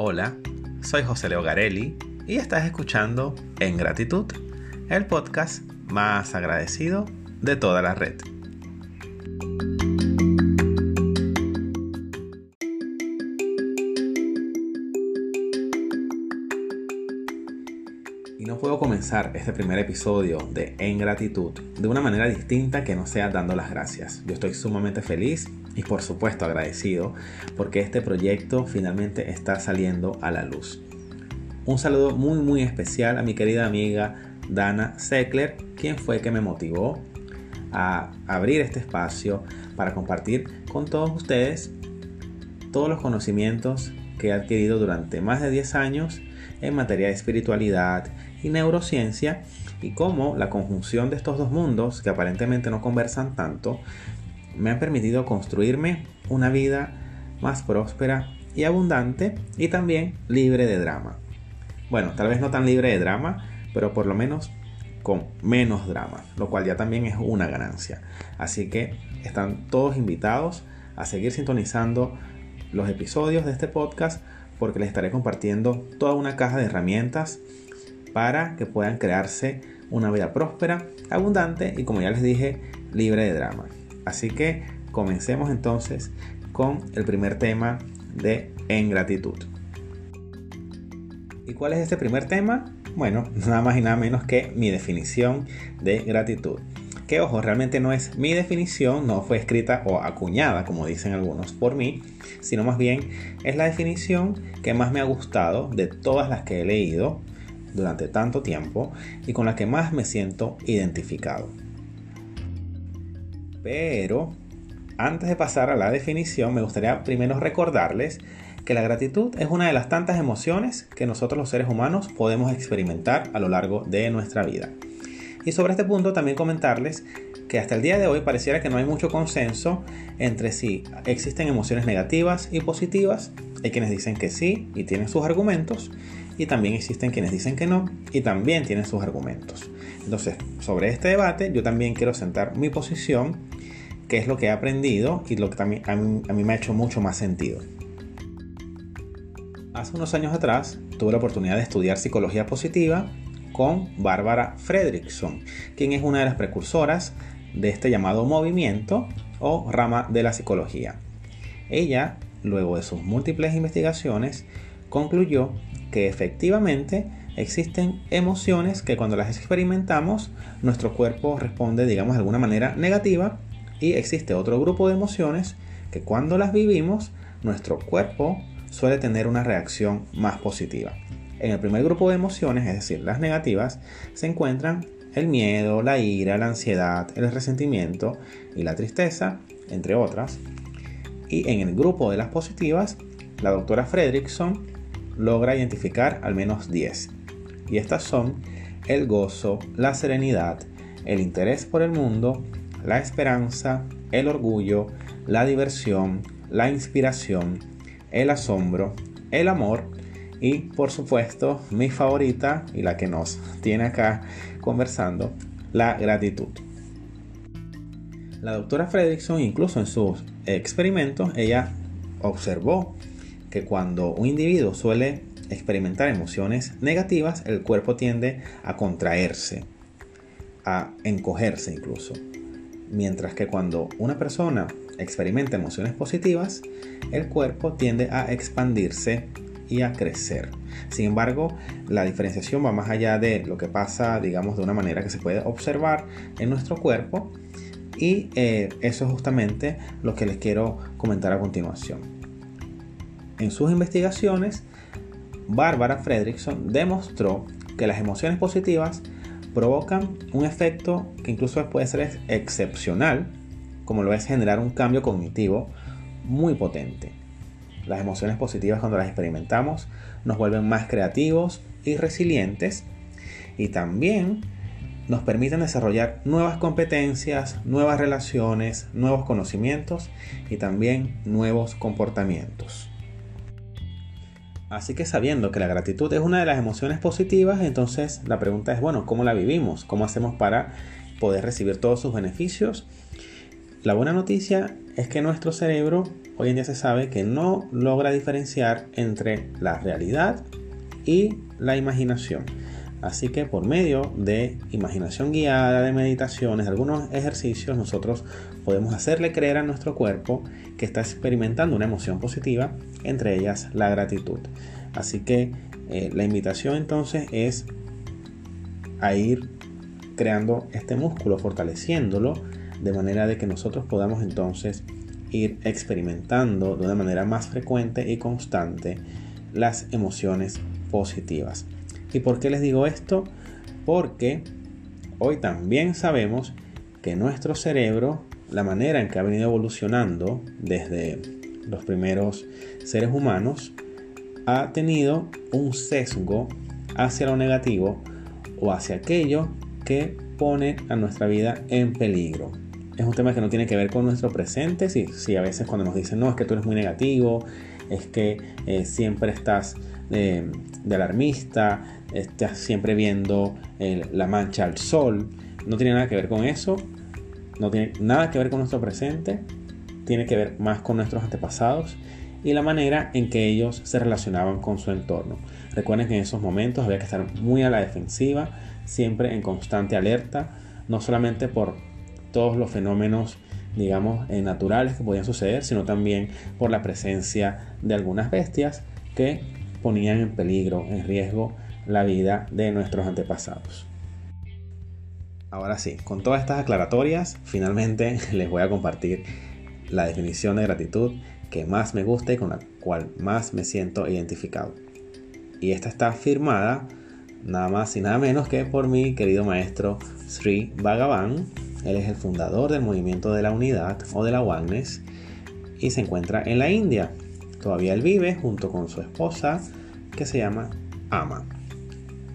Hola, soy José Leo Garelli y estás escuchando En Gratitud, el podcast más agradecido de toda la red. Y no puedo comenzar este primer episodio de En Gratitud de una manera distinta que no sea dando las gracias. Yo estoy sumamente feliz y por supuesto agradecido porque este proyecto finalmente está saliendo a la luz. Un saludo muy muy especial a mi querida amiga Dana Seckler, quien fue que me motivó a abrir este espacio para compartir con todos ustedes todos los conocimientos que he adquirido durante más de 10 años en materia de espiritualidad y neurociencia y cómo la conjunción de estos dos mundos que aparentemente no conversan tanto me han permitido construirme una vida más próspera y abundante y también libre de drama. Bueno, tal vez no tan libre de drama, pero por lo menos con menos drama, lo cual ya también es una ganancia. Así que están todos invitados a seguir sintonizando los episodios de este podcast porque les estaré compartiendo toda una caja de herramientas para que puedan crearse una vida próspera, abundante y como ya les dije, libre de drama. Así que comencemos entonces con el primer tema de En gratitud. ¿Y cuál es este primer tema? Bueno, nada más y nada menos que mi definición de gratitud. Que ojo, realmente no es mi definición, no fue escrita o acuñada, como dicen algunos, por mí, sino más bien es la definición que más me ha gustado de todas las que he leído durante tanto tiempo y con la que más me siento identificado. Pero antes de pasar a la definición, me gustaría primero recordarles que la gratitud es una de las tantas emociones que nosotros los seres humanos podemos experimentar a lo largo de nuestra vida. Y sobre este punto también comentarles que hasta el día de hoy pareciera que no hay mucho consenso entre si existen emociones negativas y positivas. Hay quienes dicen que sí y tienen sus argumentos y también existen quienes dicen que no y también tienen sus argumentos. Entonces, sobre este debate yo también quiero sentar mi posición, que es lo que he aprendido y lo que también a mí, me ha hecho mucho más sentido. Hace unos años atrás tuve la oportunidad de estudiar psicología positiva con Bárbara Fredrickson, quien es una de las precursoras de este llamado movimiento o rama de la psicología. Ella, luego de sus múltiples investigaciones, concluyó que efectivamente existen emociones que cuando las experimentamos nuestro cuerpo responde digamos de alguna manera negativa y existe otro grupo de emociones que cuando las vivimos nuestro cuerpo suele tener una reacción más positiva. En el primer grupo de emociones, es decir, las negativas, se encuentran el miedo, la ira, la ansiedad, el resentimiento y la tristeza, entre otras. Y en el grupo de las positivas, la doctora Fredrickson logra identificar al menos 10. Y estas son el gozo, la serenidad, el interés por el mundo, la esperanza, el orgullo, la diversión, la inspiración, el asombro, el amor y por supuesto mi favorita y la que nos tiene acá conversando, la gratitud. La doctora Fredrickson incluso en sus experimentos ella observó que cuando un individuo suele experimentar emociones negativas, el cuerpo tiende a contraerse, a encogerse incluso. Mientras que cuando una persona experimenta emociones positivas, el cuerpo tiende a expandirse y a crecer. Sin embargo, la diferenciación va más allá de lo que pasa, digamos, de una manera que se puede observar en nuestro cuerpo. Y eh, eso es justamente lo que les quiero comentar a continuación. En sus investigaciones, Bárbara Fredrickson demostró que las emociones positivas provocan un efecto que incluso puede ser excepcional, como lo es generar un cambio cognitivo muy potente. Las emociones positivas cuando las experimentamos nos vuelven más creativos y resilientes y también nos permiten desarrollar nuevas competencias, nuevas relaciones, nuevos conocimientos y también nuevos comportamientos. Así que sabiendo que la gratitud es una de las emociones positivas, entonces la pregunta es, bueno, ¿cómo la vivimos? ¿Cómo hacemos para poder recibir todos sus beneficios? La buena noticia es que nuestro cerebro hoy en día se sabe que no logra diferenciar entre la realidad y la imaginación. Así que por medio de imaginación guiada, de meditaciones, de algunos ejercicios, nosotros podemos hacerle creer a nuestro cuerpo que está experimentando una emoción positiva, entre ellas la gratitud. Así que eh, la invitación entonces es a ir creando este músculo, fortaleciéndolo, de manera de que nosotros podamos entonces ir experimentando de una manera más frecuente y constante las emociones positivas. ¿Y por qué les digo esto? Porque hoy también sabemos que nuestro cerebro, la manera en que ha venido evolucionando desde los primeros seres humanos, ha tenido un sesgo hacia lo negativo o hacia aquello que pone a nuestra vida en peligro. Es un tema que no tiene que ver con nuestro presente, si, a veces cuando nos dicen, no, es que tú eres muy negativo, es que eh, siempre estás eh, de alarmista, estás siempre viendo la mancha al sol. No tiene nada que ver con eso, no tiene nada que ver con nuestro presente, tiene que ver más con nuestros antepasados y la manera en que ellos se relacionaban con su entorno. Recuerden que en esos momentos había que estar muy a la defensiva, siempre en constante alerta, no solamente por todos los fenómenos digamos eh, naturales que podían suceder, sino también por la presencia de algunas bestias que ponían en peligro, en riesgo la vida de nuestros antepasados. Ahora sí, con todas estas aclaratorias, finalmente les voy a compartir la definición de gratitud que más me gusta y con la cual más me siento identificado. Y esta está firmada nada más y nada menos que por mi querido maestro Sri Bhagavan. Él es el fundador del movimiento de la unidad o de la oneness y se encuentra en la India. Todavía él vive junto con su esposa que se llama Ama.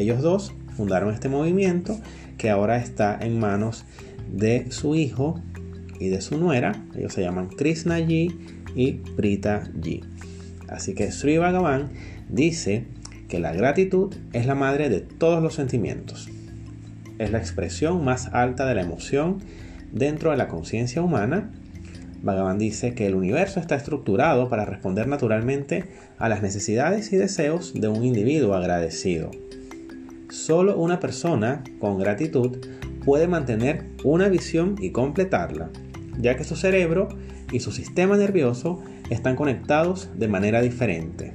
Ellos dos fundaron este movimiento que ahora está en manos de su hijo y de su nuera. Ellos se llaman Krishna Ji y Prita Ji. Así que Sri Bhagavan dice que la gratitud es la madre de todos los sentimientos. Es la expresión más alta de la emoción dentro de la conciencia humana. Bhagavan dice que el universo está estructurado para responder naturalmente a las necesidades y deseos de un individuo agradecido. Solo una persona con gratitud puede mantener una visión y completarla, ya que su cerebro y su sistema nervioso están conectados de manera diferente.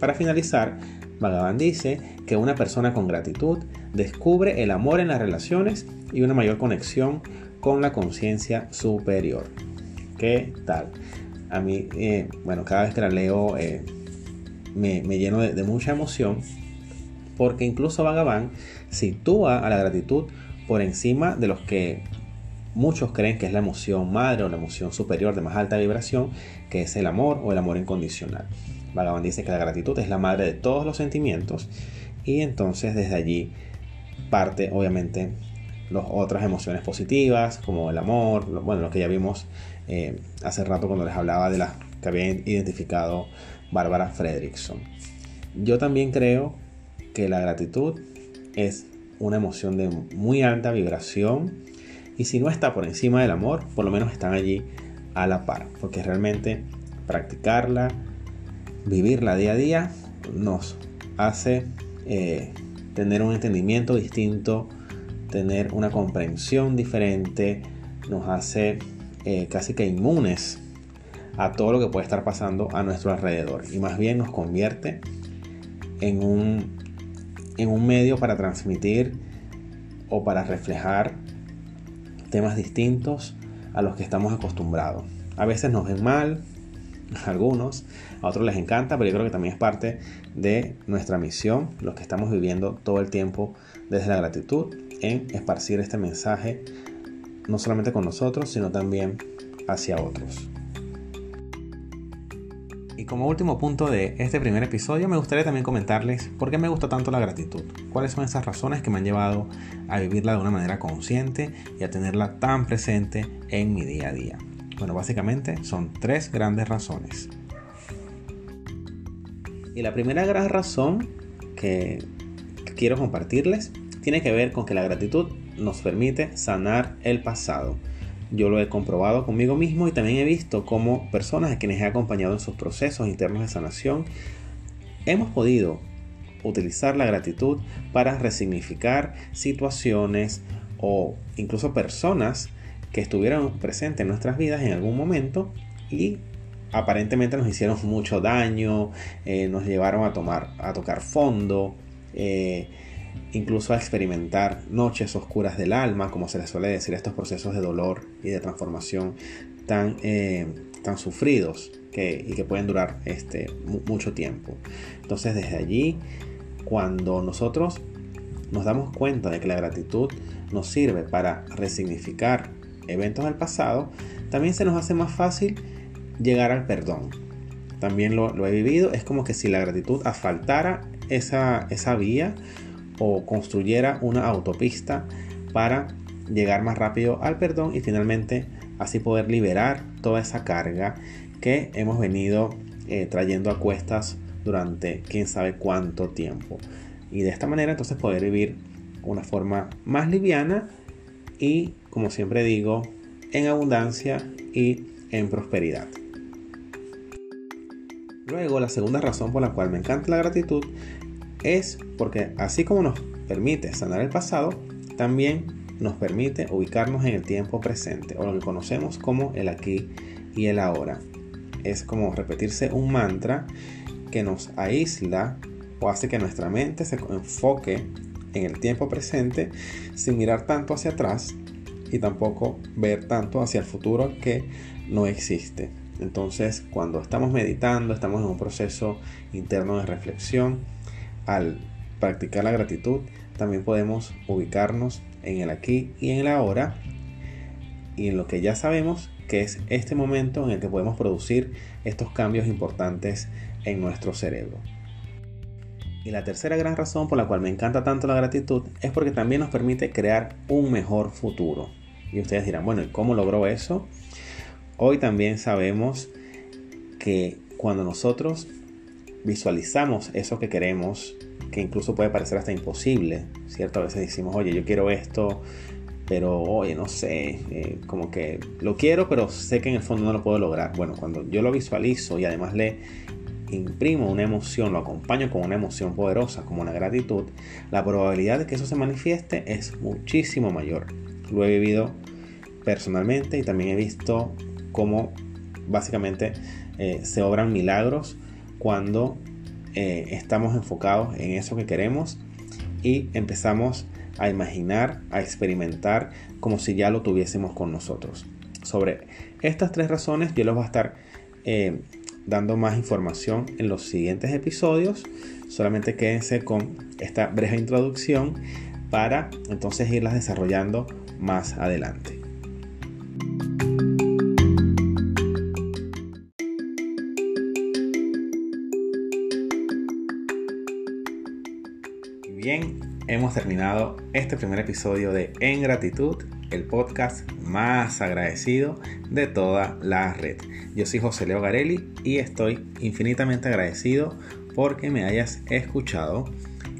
Para finalizar, Bhagavan dice que una persona con gratitud descubre el amor en las relaciones y una mayor conexión con la conciencia superior. ¿Qué tal? A mí, eh, bueno, cada vez que la leo eh, me, lleno de mucha emoción porque incluso Bhagavan sitúa a la gratitud por encima de los que muchos creen que es la emoción madre o la emoción superior de más alta vibración, que es el amor o el amor incondicional. Bhagavan dice que la gratitud es la madre de todos los sentimientos y entonces desde allí parte obviamente las otras emociones positivas como el amor, bueno, lo que ya vimos eh, hace rato cuando les hablaba de las que había identificado Bárbara Fredrickson. Yo también creo que la gratitud es una emoción de muy alta vibración y si no está por encima del amor, por lo menos están allí a la par, porque realmente practicarla, vivirla día a día, nos hace eh, tener un entendimiento distinto, tener una comprensión diferente, nos hace eh, casi que inmunes a todo lo que puede estar pasando a nuestro alrededor y más bien nos convierte en un en un medio para transmitir o para reflejar temas distintos a los que estamos acostumbrados. A veces nos ven mal, a algunos, a otros les encanta, pero yo creo que también es parte de nuestra misión, los que estamos viviendo todo el tiempo desde la gratitud, en esparcir este mensaje, no solamente con nosotros, sino también hacia otros. Y como último punto de este primer episodio, me gustaría también comentarles por qué me gusta tanto la gratitud. Cuáles son esas razones que me han llevado a vivirla de una manera consciente y a tenerla tan presente en mi día a día. Bueno, básicamente son tres grandes razones. Y la primera gran razón que quiero compartirles tiene que ver con que la gratitud nos permite sanar el pasado. Yo lo he comprobado conmigo mismo y también he visto cómo personas a quienes he acompañado en sus procesos internos de sanación hemos podido utilizar la gratitud para resignificar situaciones o incluso personas que estuvieron presentes en nuestras vidas en algún momento y aparentemente nos hicieron mucho daño, eh, nos llevaron a tomar, a tocar fondo, eh, incluso a experimentar noches oscuras del alma, como se les suele decir, estos procesos de dolor y de transformación tan, eh, tan sufridos que, y que pueden durar este, mucho tiempo. Entonces desde allí, cuando nosotros nos damos cuenta de que la gratitud nos sirve para resignificar eventos del pasado, también se nos hace más fácil llegar al perdón. También lo, he vivido, es como que si la gratitud asfaltara esa, esa vía o construyera una autopista para llegar más rápido al perdón y finalmente así poder liberar toda esa carga que hemos venido eh, trayendo a cuestas durante quién sabe cuánto tiempo. Y de esta manera entonces poder vivir una forma más liviana y, como siempre digo, en abundancia y en prosperidad. Luego, la segunda razón por la cual me encanta la gratitud es porque así como nos permite sanar el pasado, también nos permite ubicarnos en el tiempo presente o lo que conocemos como el aquí y el ahora. Es como repetirse un mantra que nos aísla o hace que nuestra mente se enfoque en el tiempo presente sin mirar tanto hacia atrás y tampoco ver tanto hacia el futuro que no existe. Entonces, cuando estamos meditando, estamos en un proceso interno de reflexión, al practicar la gratitud, también podemos ubicarnos en el aquí y en el ahora y en lo que ya sabemos que es este momento en el que podemos producir estos cambios importantes en nuestro cerebro. Y la tercera gran razón por la cual me encanta tanto la gratitud es porque también nos permite crear un mejor futuro. Y ustedes dirán, bueno, ¿y cómo logró eso? Hoy también sabemos que cuando nosotros visualizamos eso que queremos, que incluso puede parecer hasta imposible, ¿cierto? A veces decimos, oye, yo quiero esto, pero oye, no sé, eh, como que lo quiero, pero sé que en el fondo no lo puedo lograr. Bueno, cuando yo lo visualizo y además le imprimo una emoción, lo acompaño con una emoción poderosa como una gratitud, la probabilidad de que eso se manifieste es muchísimo mayor. Lo he vivido personalmente y también he visto cómo básicamente eh, se obran milagros cuando eh, estamos enfocados en eso que queremos y empezamos a imaginar, a experimentar como si ya lo tuviésemos con nosotros. Sobre estas tres razones yo les voy a estar eh, dando más información en los siguientes episodios. Solamente quédense con esta breve introducción para entonces irlas desarrollando más adelante. Hemos terminado este primer episodio de En Gratitud, el podcast más agradecido de toda la red. Yo soy José Leo Garelli y estoy infinitamente agradecido porque me hayas escuchado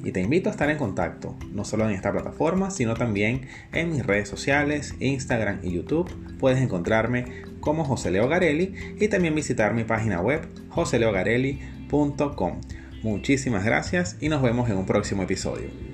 y te invito a estar en contacto, no solo en esta plataforma, sino también en mis redes sociales, Instagram y YouTube. Puedes encontrarme como José Leo Garelli y también visitar mi página web joseleogarelli.com. Muchísimas gracias y nos vemos en un próximo episodio.